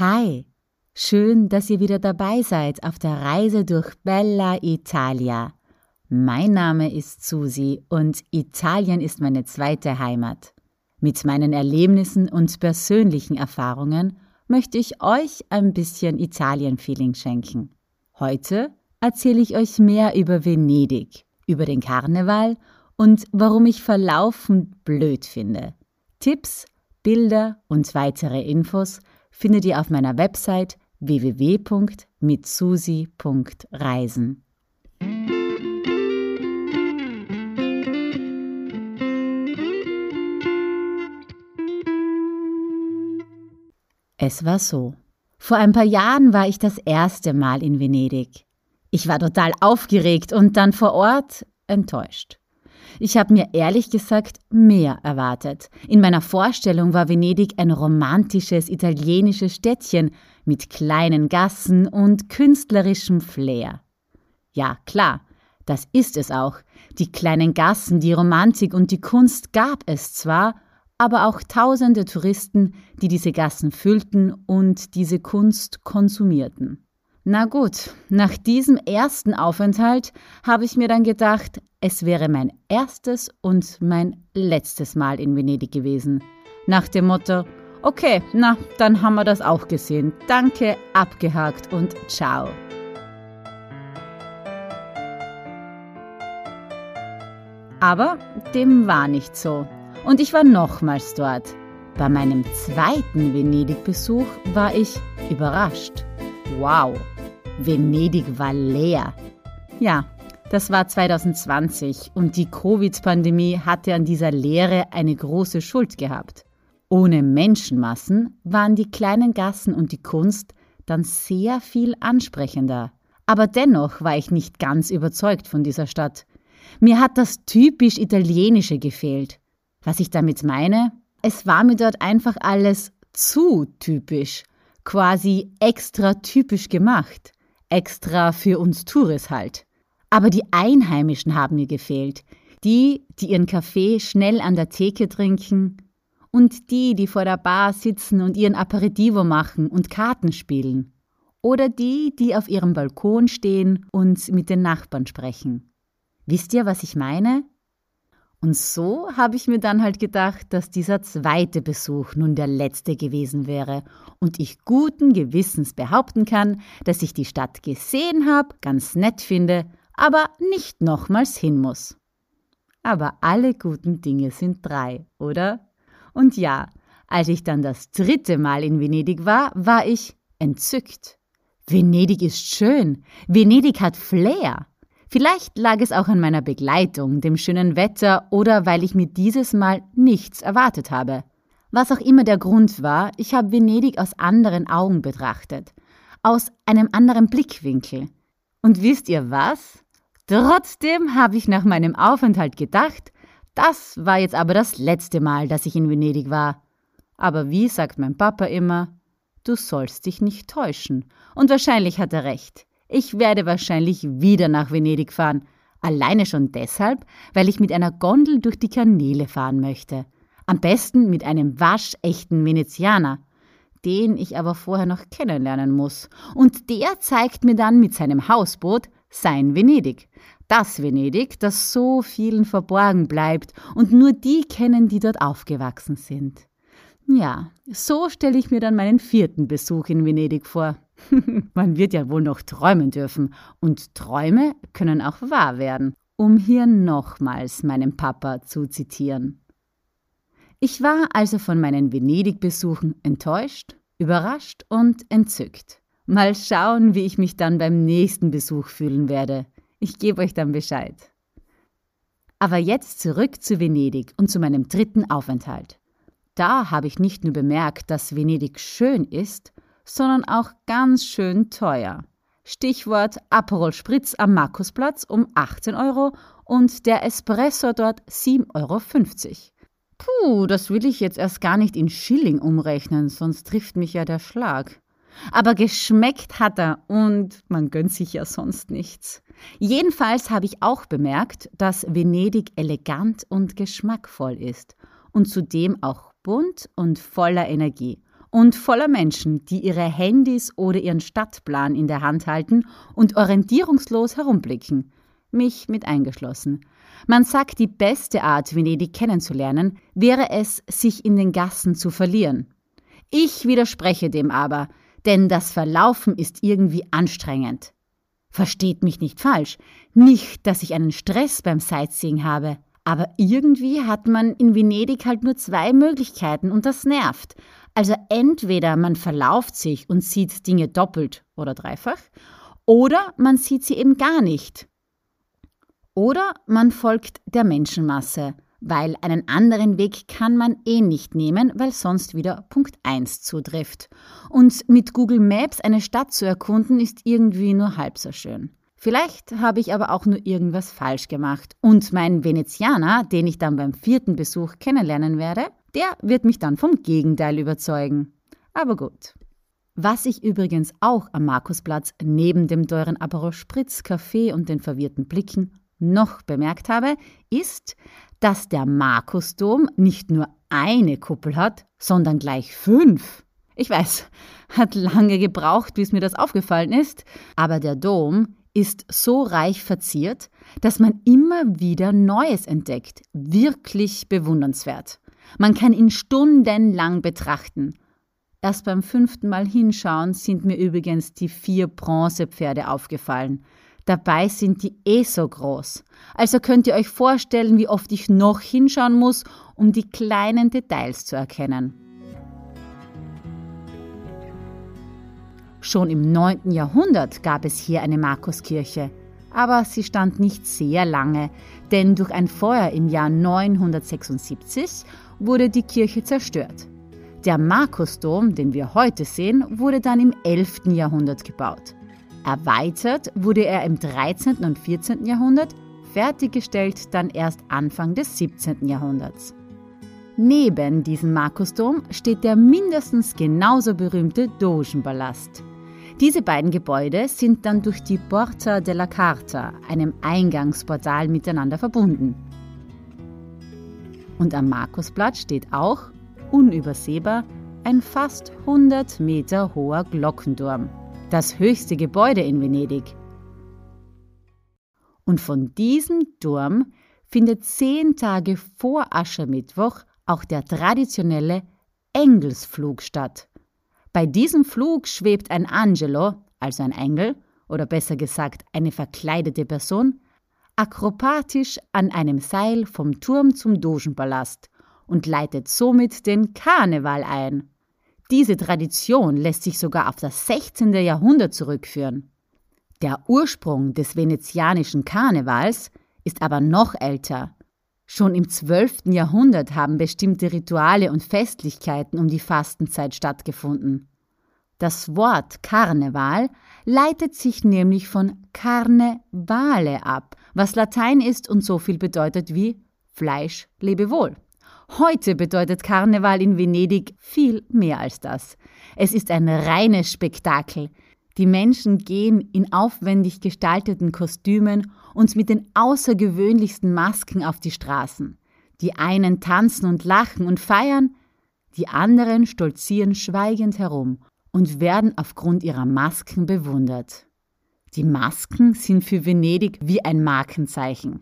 Hi, schön, dass ihr wieder dabei seid auf der Reise durch Bella Italia. Mein Name ist Susi und Italien ist meine zweite Heimat. Mit meinen Erlebnissen und persönlichen Erfahrungen möchte ich euch ein bisschen Italien-Feeling schenken. Heute erzähle ich euch mehr über Venedig, über den Karneval und warum ich Verlaufen blöd finde. Tipps, Bilder und weitere Infos findet ihr auf meiner Website www.mitsusi.reisen. Es war so. Vor ein paar Jahren war ich das erste Mal in Venedig. Ich war total aufgeregt und dann vor Ort enttäuscht. Ich habe mir ehrlich gesagt mehr erwartet. In meiner Vorstellung war Venedig ein romantisches italienisches Städtchen mit kleinen Gassen und künstlerischem Flair. Ja, klar, das ist es auch. Die kleinen Gassen, die Romantik und die Kunst gab es zwar, aber auch tausende Touristen, die diese Gassen füllten und diese Kunst konsumierten. Na gut, nach diesem ersten Aufenthalt habe ich mir dann gedacht, es wäre mein erstes und mein letztes Mal in Venedig gewesen. Nach dem Motto, okay, na, dann haben wir das auch gesehen. Danke, abgehakt und ciao. Aber dem war nicht so. Und ich war nochmals dort. Bei meinem zweiten Venedig-Besuch war ich überrascht. Wow! Venedig war leer. Ja, das war 2020 und die Covid-Pandemie hatte an dieser Leere eine große Schuld gehabt. Ohne Menschenmassen waren die kleinen Gassen und die Kunst dann sehr viel ansprechender. Aber dennoch war ich nicht ganz überzeugt von dieser Stadt. Mir hat das typisch Italienische gefehlt. Was ich damit meine? Es war mir dort einfach alles zu typisch, quasi extra typisch gemacht. Extra für uns Tourist halt. Aber die Einheimischen haben mir gefehlt. Die, die ihren Kaffee schnell an der Theke trinken und die, die vor der Bar sitzen und ihren Aperitivo machen und Karten spielen. Oder die, die auf ihrem Balkon stehen und mit den Nachbarn sprechen. Wisst ihr, was ich meine? Und so habe ich mir dann halt gedacht, dass dieser zweite Besuch nun der letzte gewesen wäre und ich guten Gewissens behaupten kann, dass ich die Stadt gesehen habe, ganz nett finde, aber nicht nochmals hin muss. Aber alle guten Dinge sind drei, oder? Und ja, als ich dann das dritte Mal in Venedig war, war ich entzückt. Venedig ist schön, Venedig hat Flair. Vielleicht lag es auch an meiner Begleitung, dem schönen Wetter oder weil ich mir dieses Mal nichts erwartet habe. Was auch immer der Grund war, ich habe Venedig aus anderen Augen betrachtet, aus einem anderen Blickwinkel. Und wisst ihr was? Trotzdem habe ich nach meinem Aufenthalt gedacht, das war jetzt aber das letzte Mal, dass ich in Venedig war. Aber wie sagt mein Papa immer, du sollst dich nicht täuschen. Und wahrscheinlich hat er recht. Ich werde wahrscheinlich wieder nach Venedig fahren. Alleine schon deshalb, weil ich mit einer Gondel durch die Kanäle fahren möchte. Am besten mit einem waschechten Venezianer, den ich aber vorher noch kennenlernen muss. Und der zeigt mir dann mit seinem Hausboot sein Venedig. Das Venedig, das so vielen verborgen bleibt und nur die kennen, die dort aufgewachsen sind. Ja, so stelle ich mir dann meinen vierten Besuch in Venedig vor. Man wird ja wohl noch träumen dürfen. Und Träume können auch wahr werden, um hier nochmals meinen Papa zu zitieren. Ich war also von meinen Venedig-Besuchen enttäuscht, überrascht und entzückt. Mal schauen, wie ich mich dann beim nächsten Besuch fühlen werde. Ich gebe euch dann Bescheid. Aber jetzt zurück zu Venedig und zu meinem dritten Aufenthalt. Da habe ich nicht nur bemerkt, dass Venedig schön ist, sondern auch ganz schön teuer. Stichwort Aperol Spritz am Markusplatz um 18 Euro und der Espresso dort 7,50 Euro. Puh, das will ich jetzt erst gar nicht in Schilling umrechnen, sonst trifft mich ja der Schlag. Aber geschmeckt hat er und man gönnt sich ja sonst nichts. Jedenfalls habe ich auch bemerkt, dass Venedig elegant und geschmackvoll ist und zudem auch bunt und voller Energie und voller Menschen, die ihre Handys oder ihren Stadtplan in der Hand halten und orientierungslos herumblicken, mich mit eingeschlossen. Man sagt, die beste Art, Venedig kennenzulernen, wäre es, sich in den Gassen zu verlieren. Ich widerspreche dem aber, denn das Verlaufen ist irgendwie anstrengend. Versteht mich nicht falsch, nicht, dass ich einen Stress beim Sightseeing habe, aber irgendwie hat man in Venedig halt nur zwei Möglichkeiten und das nervt. Also entweder man verlauft sich und sieht Dinge doppelt oder dreifach, oder man sieht sie eben gar nicht. Oder man folgt der Menschenmasse, weil einen anderen Weg kann man eh nicht nehmen, weil sonst wieder Punkt 1 zutrifft. Und mit Google Maps eine Stadt zu erkunden, ist irgendwie nur halb so schön. Vielleicht habe ich aber auch nur irgendwas falsch gemacht und mein Venezianer, den ich dann beim vierten Besuch kennenlernen werde, der wird mich dann vom Gegenteil überzeugen. Aber gut. Was ich übrigens auch am Markusplatz neben dem teuren Aperol Spritz Café und den verwirrten Blicken noch bemerkt habe, ist, dass der Markusdom nicht nur eine Kuppel hat, sondern gleich fünf. Ich weiß, hat lange gebraucht, bis mir das aufgefallen ist, aber der Dom ist so reich verziert, dass man immer wieder Neues entdeckt. Wirklich bewundernswert. Man kann ihn stundenlang betrachten. Erst beim fünften Mal hinschauen sind mir übrigens die vier Bronzepferde aufgefallen. Dabei sind die eh so groß. Also könnt ihr euch vorstellen, wie oft ich noch hinschauen muss, um die kleinen Details zu erkennen. Schon im 9. Jahrhundert gab es hier eine Markuskirche, aber sie stand nicht sehr lange, denn durch ein Feuer im Jahr 976 wurde die Kirche zerstört. Der Markusdom, den wir heute sehen, wurde dann im 11. Jahrhundert gebaut. Erweitert wurde er im 13. und 14. Jahrhundert, fertiggestellt dann erst Anfang des 17. Jahrhunderts. Neben diesem Markusdom steht der mindestens genauso berühmte Dogenpalast. Diese beiden Gebäude sind dann durch die Porta della Carta, einem Eingangsportal, miteinander verbunden. Und am Markusplatz steht auch, unübersehbar, ein fast 100 Meter hoher Glockenturm das höchste Gebäude in Venedig. Und von diesem Turm findet zehn Tage vor Aschermittwoch auch der traditionelle Engelsflug statt. Bei diesem Flug schwebt ein Angelo, also ein Engel, oder besser gesagt eine verkleidete Person, akrobatisch an einem Seil vom Turm zum Dogenpalast und leitet somit den Karneval ein. Diese Tradition lässt sich sogar auf das 16. Jahrhundert zurückführen. Der Ursprung des venezianischen Karnevals ist aber noch älter. Schon im 12. Jahrhundert haben bestimmte Rituale und Festlichkeiten um die Fastenzeit stattgefunden. Das Wort Karneval leitet sich nämlich von Carne vale ab, was Latein ist und so viel bedeutet wie Fleisch lebe wohl. Heute bedeutet Karneval in Venedig viel mehr als das. Es ist ein reines Spektakel. Die Menschen gehen in aufwendig gestalteten Kostümen und mit den außergewöhnlichsten Masken auf die Straßen. Die einen tanzen und lachen und feiern, die anderen stolzieren schweigend herum und werden aufgrund ihrer Masken bewundert. Die Masken sind für Venedig wie ein Markenzeichen.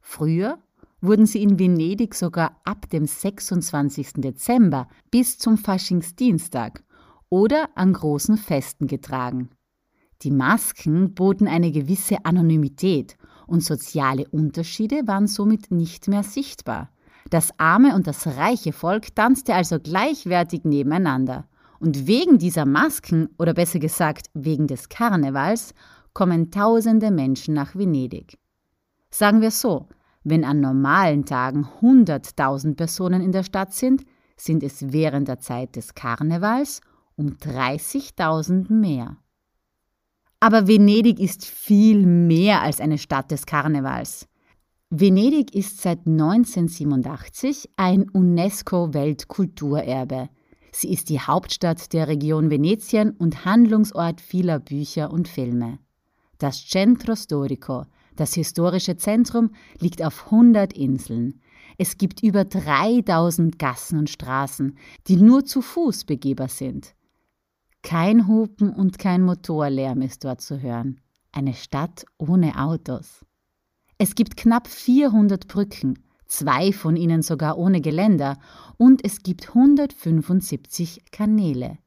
Früher wurden sie in Venedig sogar ab dem 26. Dezember bis zum Faschingsdienstag oder an großen Festen getragen. Die Masken boten eine gewisse Anonymität und soziale Unterschiede waren somit nicht mehr sichtbar. Das arme und das reiche Volk tanzte also gleichwertig nebeneinander. Und wegen dieser Masken, oder besser gesagt wegen des Karnevals, kommen tausende Menschen nach Venedig. Sagen wir so, wenn an normalen Tagen 100.000 Personen in der Stadt sind, sind es während der Zeit des Karnevals um 30.000 mehr. Aber Venedig ist viel mehr als eine Stadt des Karnevals. Venedig ist seit 1987 ein UNESCO-Weltkulturerbe. Sie ist die Hauptstadt der Region Venetien und Handlungsort vieler Bücher und Filme. Das Centro Storico, das historische Zentrum liegt auf 100 Inseln. Es gibt über 3000 Gassen und Straßen, die nur zu Fuß begehbar sind. Kein Hupen und kein Motorlärm ist dort zu hören. Eine Stadt ohne Autos. Es gibt knapp 400 Brücken, zwei von ihnen sogar ohne Geländer, und es gibt 175 Kanäle.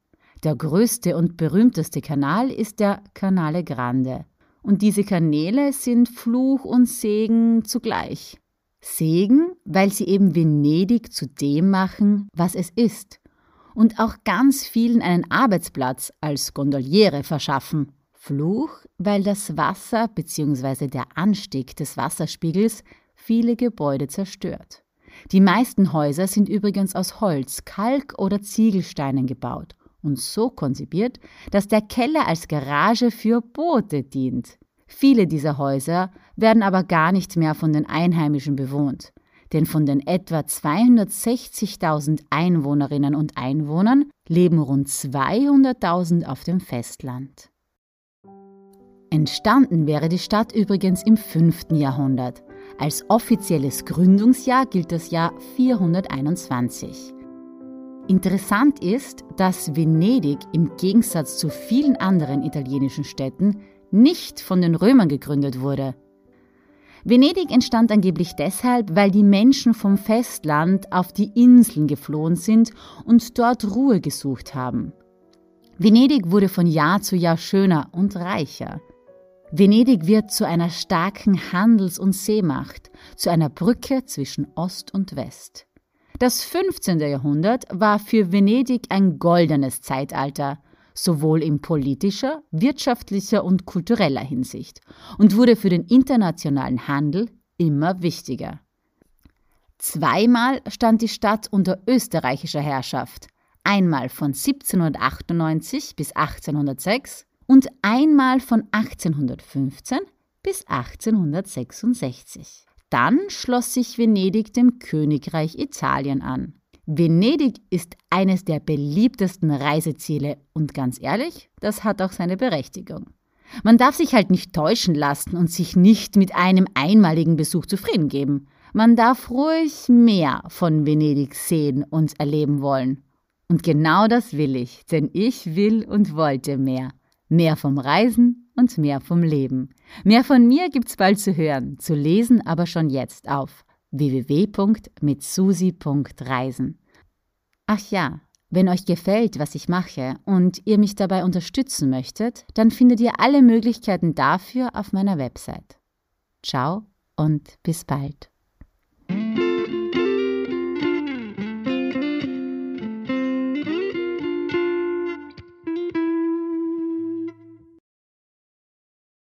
Der größte und berühmteste Kanal ist der Canale Grande. Und diese Kanäle sind Fluch und Segen zugleich. Segen, weil sie eben Venedig zu dem machen, was es ist. Und auch ganz vielen einen Arbeitsplatz als Gondoliere verschaffen. Fluch, weil das Wasser bzw. der Anstieg des Wasserspiegels viele Gebäude zerstört. Die meisten Häuser sind übrigens aus Holz, Kalk oder Ziegelsteinen gebaut und so konzipiert, dass der Keller als Garage für Boote dient. Viele dieser Häuser werden aber gar nicht mehr von den Einheimischen bewohnt, denn von den etwa 260.000 Einwohnerinnen und Einwohnern leben rund 200.000 auf dem Festland. Entstanden wäre die Stadt übrigens im 5. Jahrhundert. Als offizielles Gründungsjahr gilt das Jahr 421. Interessant ist, dass Venedig im Gegensatz zu vielen anderen italienischen Städten nicht von den Römern gegründet wurde. Venedig entstand angeblich deshalb, weil die Menschen vom Festland auf die Inseln geflohen sind und dort Ruhe gesucht haben. Venedig wurde von Jahr zu Jahr schöner und reicher. Venedig wird zu einer starken Handels- und Seemacht, zu einer Brücke zwischen Ost und West. Das 15. Jahrhundert war für Venedig ein goldenes Zeitalter, sowohl in politischer, wirtschaftlicher und kultureller Hinsicht, und wurde für den internationalen Handel immer wichtiger. Zweimal stand die Stadt unter österreichischer Herrschaft, einmal von 1798 bis 1806 und einmal von 1815 bis 1866. Dann schloss sich Venedig dem Königreich Italien an. Venedig ist eines der beliebtesten Reiseziele und ganz ehrlich, das hat auch seine Berechtigung. Man darf sich halt nicht täuschen lassen und sich nicht mit einem einmaligen Besuch zufrieden geben. Man darf ruhig mehr von Venedig sehen und erleben wollen. Und genau das will ich, denn ich will und wollte mehr. Mehr vom Reisen und mehr vom Leben. Mehr von mir gibt's bald zu hören, zu lesen aber schon jetzt auf www.mitsusi.reisen. Ach ja, wenn euch gefällt, was ich mache und ihr mich dabei unterstützen möchtet, dann findet ihr alle Möglichkeiten dafür auf meiner Website. Ciao und bis bald.